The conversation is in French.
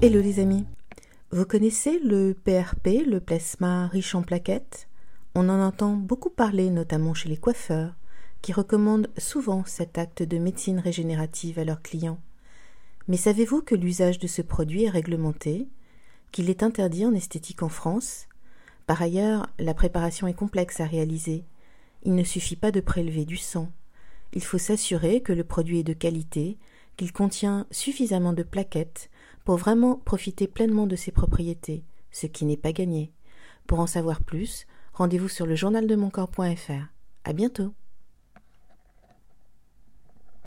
Hello les amis. Vous connaissez le PRP, le plasma riche en plaquettes? On en entend beaucoup parler, notamment chez les coiffeurs, qui recommandent souvent cet acte de médecine régénérative à leurs clients. Mais savez-vous que l'usage de ce produit est réglementé Qu'il est interdit en esthétique en France? Par ailleurs, la préparation est complexe à réaliser. Il ne suffit pas de prélever du sang. Il faut s'assurer que le produit est de qualité, qu'il contient suffisamment de plaquettes pour vraiment profiter pleinement de ses propriétés, ce qui n'est pas gagné. Pour en savoir plus, rendez-vous sur le journaldemoncorps.fr. À bientôt.